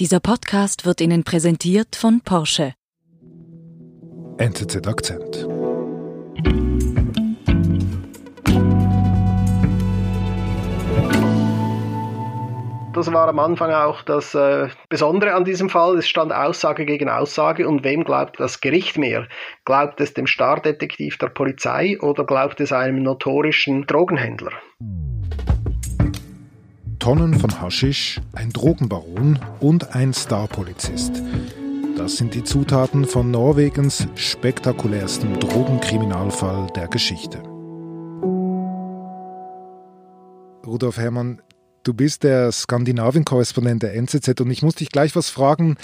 Dieser Podcast wird Ihnen präsentiert von Porsche. NZZ Akzent. Das war am Anfang auch das äh, Besondere an diesem Fall. Es stand Aussage gegen Aussage. Und wem glaubt das Gericht mehr? Glaubt es dem Stardetektiv der Polizei oder glaubt es einem notorischen Drogenhändler? Tonnen von Haschisch, ein Drogenbaron und ein Starpolizist. Das sind die Zutaten von Norwegens spektakulärstem Drogenkriminalfall der Geschichte. Rudolf Herrmann, du bist der Skandinavien-Korrespondent der NZZ und ich muss dich gleich was fragen.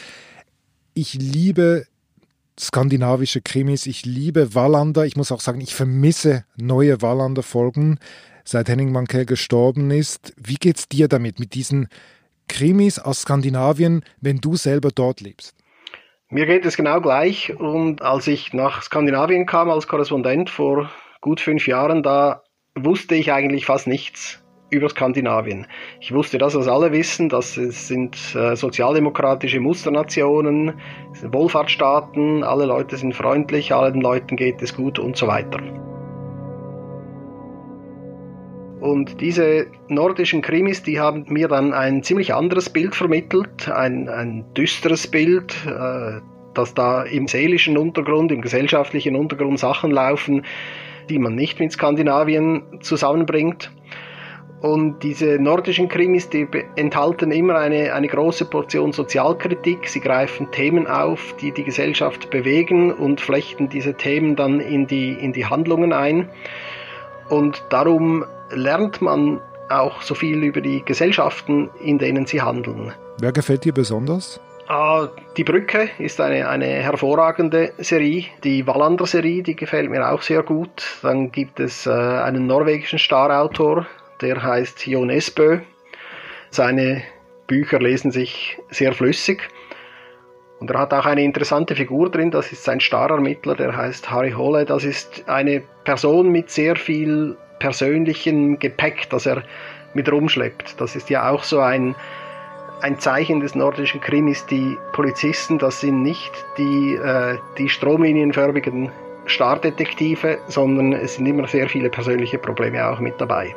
Ich liebe skandinavische Krimis, ich liebe Wallander. Ich muss auch sagen, ich vermisse neue Wallander-Folgen seit Henning Mankell gestorben ist. Wie geht's dir damit, mit diesen Krimis aus Skandinavien, wenn du selber dort lebst? Mir geht es genau gleich. Und als ich nach Skandinavien kam als Korrespondent vor gut fünf Jahren, da wusste ich eigentlich fast nichts über Skandinavien. Ich wusste das, was alle wissen, dass es sind äh, sozialdemokratische Musternationen, Wohlfahrtsstaaten, alle Leute sind freundlich, allen Leuten geht es gut und so weiter. Und diese nordischen Krimis, die haben mir dann ein ziemlich anderes Bild vermittelt, ein, ein düsteres Bild, äh, dass da im seelischen Untergrund, im gesellschaftlichen Untergrund Sachen laufen, die man nicht mit Skandinavien zusammenbringt. Und diese nordischen Krimis, die enthalten immer eine, eine große Portion Sozialkritik. Sie greifen Themen auf, die die Gesellschaft bewegen und flechten diese Themen dann in die, in die Handlungen ein. Und darum lernt man auch so viel über die Gesellschaften, in denen sie handeln. Wer gefällt dir besonders? Ah, die Brücke ist eine, eine hervorragende Serie. Die Wallander-Serie, die gefällt mir auch sehr gut. Dann gibt es äh, einen norwegischen Starautor, der heißt Jon Esbø. Seine Bücher lesen sich sehr flüssig. Und er hat auch eine interessante Figur drin, das ist sein Starermittler, der heißt Harry Holle. Das ist eine Person mit sehr viel persönlichem Gepäck, das er mit rumschleppt. Das ist ja auch so ein, ein Zeichen des nordischen Krimis. Die Polizisten, das sind nicht die, äh, die stromlinienförmigen Stardetektive, sondern es sind immer sehr viele persönliche Probleme auch mit dabei.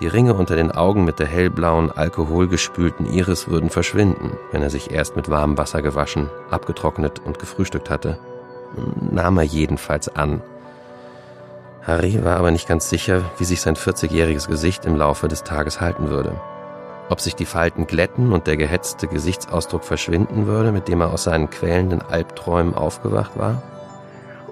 Die Ringe unter den Augen mit der hellblauen, alkoholgespülten Iris würden verschwinden, wenn er sich erst mit warmem Wasser gewaschen, abgetrocknet und gefrühstückt hatte nahm er jedenfalls an. Harry war aber nicht ganz sicher, wie sich sein 40-jähriges Gesicht im Laufe des Tages halten würde. Ob sich die Falten glätten und der gehetzte Gesichtsausdruck verschwinden würde, mit dem er aus seinen quälenden Albträumen aufgewacht war?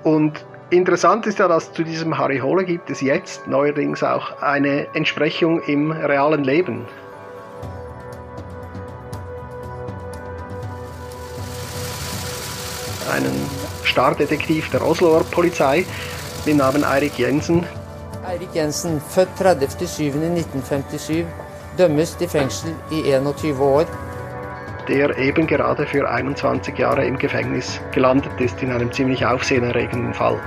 Und interessant ist ja, dass zu diesem Harry Hole gibt es jetzt neuerdings auch eine Entsprechung im realen Leben. Einen Stardetektiv der Osloer Polizei mit Namen Eirik Jensen. Eirik Jensen, født 30.07.1957, dømmes til fengsel i 21 år. Der eben gerade für 21 Jahre im Gefängnis gelandet ist in einem ziemlich aufsehenerregenden Fall.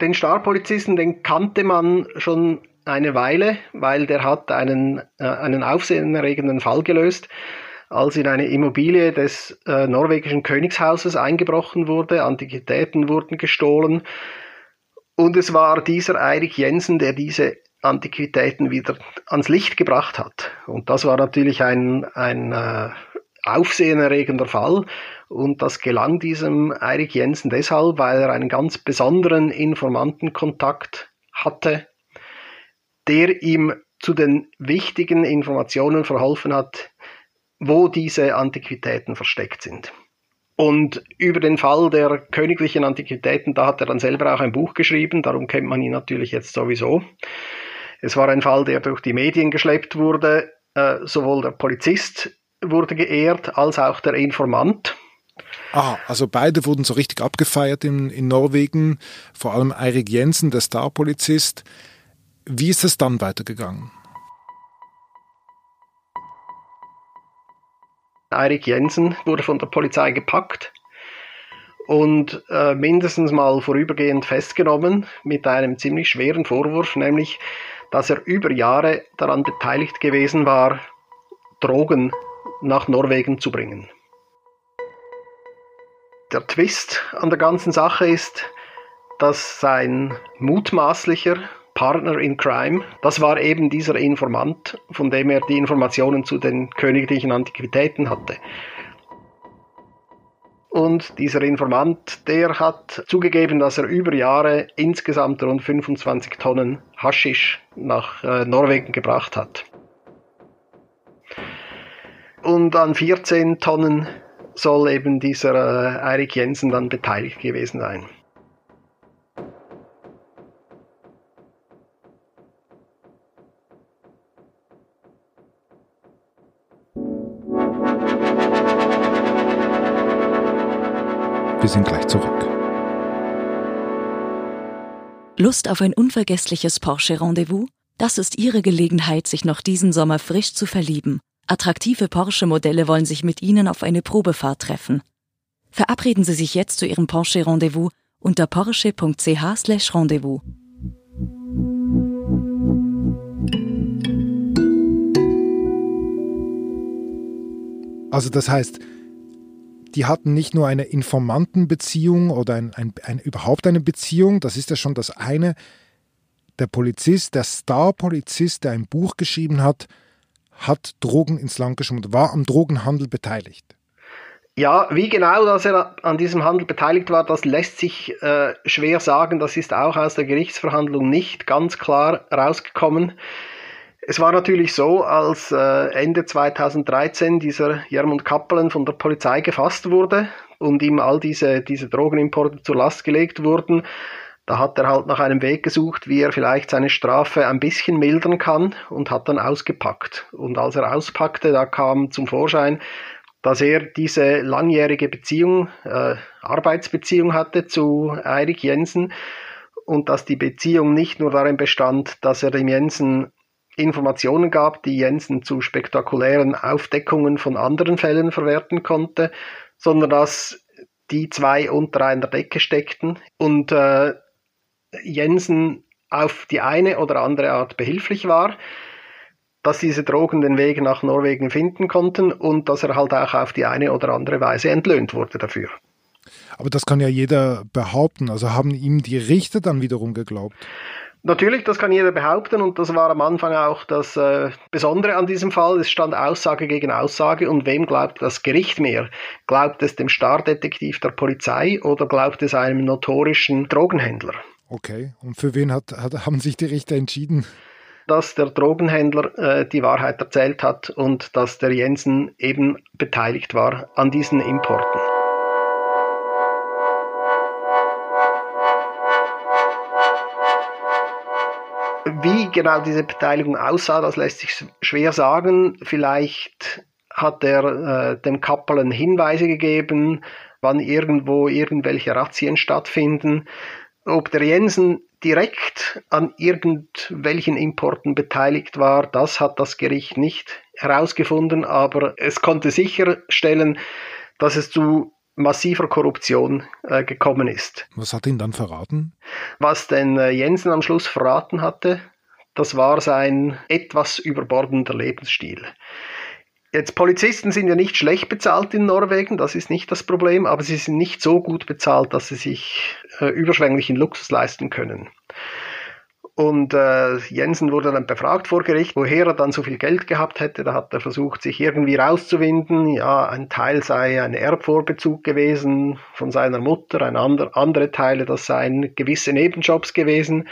Den Starpolizisten, den kannte man schon eine Weile, weil der hat einen, äh, einen aufsehenerregenden Fall gelöst, als in eine Immobilie des äh, norwegischen Königshauses eingebrochen wurde, Antiquitäten wurden gestohlen und es war dieser Eirik Jensen, der diese Antiquitäten wieder ans Licht gebracht hat. Und das war natürlich ein, ein äh, aufsehenerregender Fall. Und das gelang diesem Eirik Jensen deshalb, weil er einen ganz besonderen Informantenkontakt hatte der ihm zu den wichtigen Informationen verholfen hat, wo diese Antiquitäten versteckt sind. Und über den Fall der königlichen Antiquitäten, da hat er dann selber auch ein Buch geschrieben, darum kennt man ihn natürlich jetzt sowieso. Es war ein Fall, der durch die Medien geschleppt wurde, äh, sowohl der Polizist wurde geehrt, als auch der Informant. Ah, also beide wurden so richtig abgefeiert in, in Norwegen, vor allem Eirik Jensen, der Starpolizist, wie ist es dann weitergegangen? Eirik Jensen wurde von der Polizei gepackt und äh, mindestens mal vorübergehend festgenommen mit einem ziemlich schweren Vorwurf, nämlich, dass er über Jahre daran beteiligt gewesen war, Drogen nach Norwegen zu bringen. Der Twist an der ganzen Sache ist, dass sein mutmaßlicher Partner in Crime, das war eben dieser Informant, von dem er die Informationen zu den königlichen Antiquitäten hatte. Und dieser Informant, der hat zugegeben, dass er über Jahre insgesamt rund 25 Tonnen Haschisch nach äh, Norwegen gebracht hat. Und an 14 Tonnen soll eben dieser äh, Eirik Jensen dann beteiligt gewesen sein. Wir sind gleich zurück. Lust auf ein unvergessliches Porsche-Rendezvous? Das ist Ihre Gelegenheit, sich noch diesen Sommer frisch zu verlieben. Attraktive Porsche-Modelle wollen sich mit Ihnen auf eine Probefahrt treffen. Verabreden Sie sich jetzt zu Ihrem Porsche-Rendezvous unter porsche.ch/rendezvous. Also das heißt, die hatten nicht nur eine Informantenbeziehung oder ein, ein, ein, überhaupt eine Beziehung, das ist ja schon das eine. Der Polizist, der Star-Polizist, der ein Buch geschrieben hat, hat Drogen ins Land geschummelt, war am Drogenhandel beteiligt. Ja, wie genau dass er an diesem Handel beteiligt war, das lässt sich äh, schwer sagen. Das ist auch aus der Gerichtsverhandlung nicht ganz klar rausgekommen. Es war natürlich so, als äh, Ende 2013 dieser Jermund Kappelen von der Polizei gefasst wurde und ihm all diese, diese Drogenimporte zur Last gelegt wurden, da hat er halt nach einem Weg gesucht, wie er vielleicht seine Strafe ein bisschen mildern kann und hat dann ausgepackt. Und als er auspackte, da kam zum Vorschein, dass er diese langjährige Beziehung, äh, Arbeitsbeziehung hatte zu Eirik Jensen und dass die Beziehung nicht nur darin bestand, dass er dem Jensen Informationen gab, die Jensen zu spektakulären Aufdeckungen von anderen Fällen verwerten konnte, sondern dass die zwei unter einer Decke steckten und äh, Jensen auf die eine oder andere Art behilflich war, dass diese Drogen den Weg nach Norwegen finden konnten und dass er halt auch auf die eine oder andere Weise entlöhnt wurde dafür. Aber das kann ja jeder behaupten. Also haben ihm die Richter dann wiederum geglaubt? Natürlich, das kann jeder behaupten und das war am Anfang auch das äh, Besondere an diesem Fall. Es stand Aussage gegen Aussage und wem glaubt das Gericht mehr? Glaubt es dem Stardetektiv der Polizei oder glaubt es einem notorischen Drogenhändler? Okay, und für wen hat, hat, haben sich die Richter entschieden? Dass der Drogenhändler äh, die Wahrheit erzählt hat und dass der Jensen eben beteiligt war an diesen Importen. Genau diese Beteiligung aussah, das lässt sich schwer sagen. Vielleicht hat er äh, dem Kappelen Hinweise gegeben, wann irgendwo irgendwelche Razzien stattfinden. Ob der Jensen direkt an irgendwelchen Importen beteiligt war, das hat das Gericht nicht herausgefunden, aber es konnte sicherstellen, dass es zu massiver Korruption äh, gekommen ist. Was hat ihn dann verraten? Was den äh, Jensen am Schluss verraten hatte, das war sein etwas überbordender Lebensstil. Jetzt Polizisten sind ja nicht schlecht bezahlt in Norwegen, das ist nicht das Problem, aber sie sind nicht so gut bezahlt, dass sie sich äh, überschwänglichen Luxus leisten können. Und äh, Jensen wurde dann befragt vor Gericht, woher er dann so viel Geld gehabt hätte. Da hat er versucht, sich irgendwie rauszuwinden. Ja, ein Teil sei ein Erbvorbezug gewesen von seiner Mutter, ein ander, andere Teile, das seien gewisse Nebenjobs gewesen.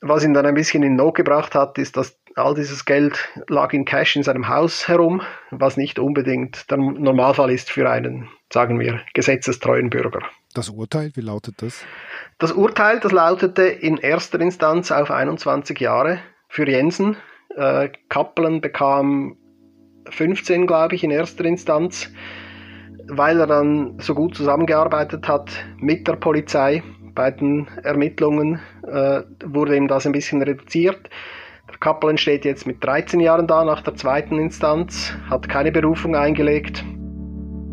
Was ihn dann ein bisschen in Not gebracht hat, ist, dass all dieses Geld lag in Cash in seinem Haus herum, was nicht unbedingt der Normalfall ist für einen, sagen wir, gesetzestreuen Bürger. Das Urteil, wie lautet das? Das Urteil, das lautete in erster Instanz auf 21 Jahre für Jensen. Äh, Kappelen bekam 15, glaube ich, in erster Instanz, weil er dann so gut zusammengearbeitet hat mit der Polizei bei den Ermittlungen, äh, wurde ihm das ein bisschen reduziert. Der Kappeln steht jetzt mit 13 Jahren da nach der zweiten Instanz, hat keine Berufung eingelegt.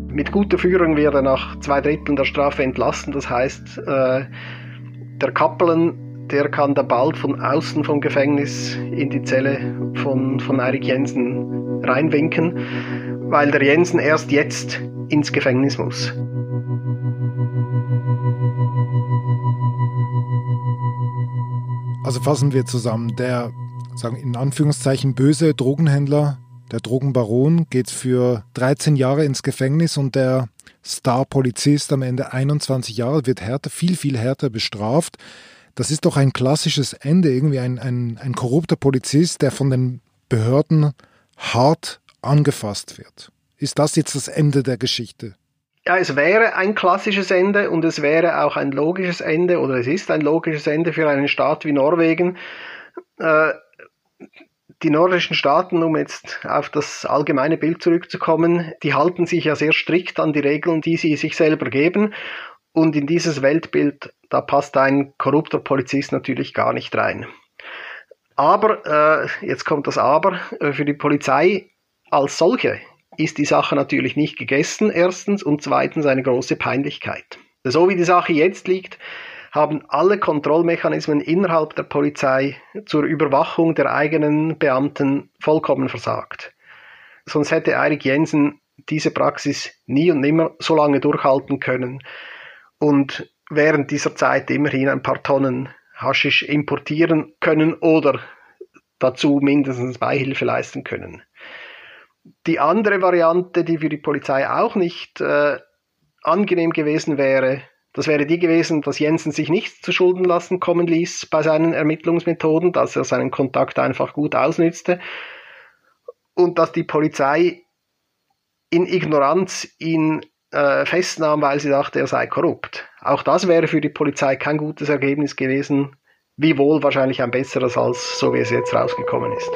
Mit guter Führung wird er nach zwei Dritteln der Strafe entlassen. Das heißt, äh, der Kappelen, der kann da bald von außen vom Gefängnis in die Zelle von, von Eirik Jensen reinwinken, weil der Jensen erst jetzt ins Gefängnis muss. Also fassen wir zusammen, der sagen in Anführungszeichen böse Drogenhändler der Drogenbaron geht für 13 Jahre ins Gefängnis und der Star-Polizist am Ende 21 Jahre wird härter, viel, viel härter bestraft. Das ist doch ein klassisches Ende, irgendwie ein, ein, ein korrupter Polizist, der von den Behörden hart angefasst wird. Ist das jetzt das Ende der Geschichte? Ja, es wäre ein klassisches Ende und es wäre auch ein logisches Ende oder es ist ein logisches Ende für einen Staat wie Norwegen. Äh, die nordischen Staaten, um jetzt auf das allgemeine Bild zurückzukommen, die halten sich ja sehr strikt an die Regeln, die sie sich selber geben. Und in dieses Weltbild, da passt ein korrupter Polizist natürlich gar nicht rein. Aber, äh, jetzt kommt das Aber, äh, für die Polizei als solche ist die Sache natürlich nicht gegessen, erstens, und zweitens eine große Peinlichkeit. So wie die Sache jetzt liegt, haben alle Kontrollmechanismen innerhalb der Polizei zur Überwachung der eigenen Beamten vollkommen versagt. Sonst hätte Eirik Jensen diese Praxis nie und nimmer so lange durchhalten können und während dieser Zeit immerhin ein paar Tonnen Haschisch importieren können oder dazu mindestens Beihilfe leisten können. Die andere Variante, die für die Polizei auch nicht äh, angenehm gewesen wäre, das wäre die gewesen, dass Jensen sich nichts zu Schulden lassen kommen ließ bei seinen Ermittlungsmethoden, dass er seinen Kontakt einfach gut ausnützte und dass die Polizei in Ignoranz ihn äh, festnahm, weil sie dachte, er sei korrupt. Auch das wäre für die Polizei kein gutes Ergebnis gewesen, wiewohl wahrscheinlich ein besseres als so wie es jetzt rausgekommen ist.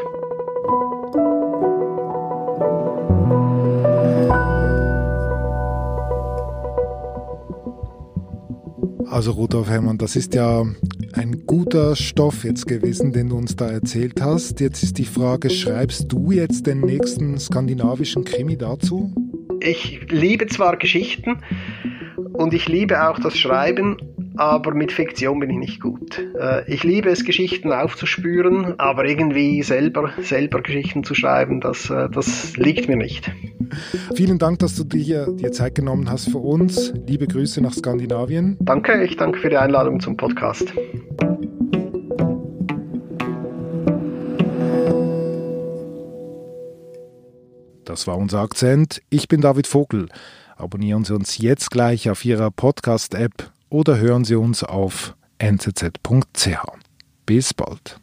Also Rudolf Herrmann, das ist ja ein guter Stoff jetzt gewesen, den du uns da erzählt hast. Jetzt ist die Frage, schreibst du jetzt den nächsten skandinavischen Krimi dazu? Ich liebe zwar Geschichten und ich liebe auch das Schreiben, aber mit Fiktion bin ich nicht gut. Äh, ich liebe es, Geschichten aufzuspüren, aber irgendwie selber, selber Geschichten zu schreiben, das, äh, das liegt mir nicht. Vielen Dank, dass du dir die Zeit genommen hast für uns. Liebe Grüße nach Skandinavien. Danke, ich danke für die Einladung zum Podcast. Das war unser Akzent. Ich bin David Vogel. Abonnieren Sie uns jetzt gleich auf Ihrer Podcast-App oder hören Sie uns auf nzz.ch. Bis bald.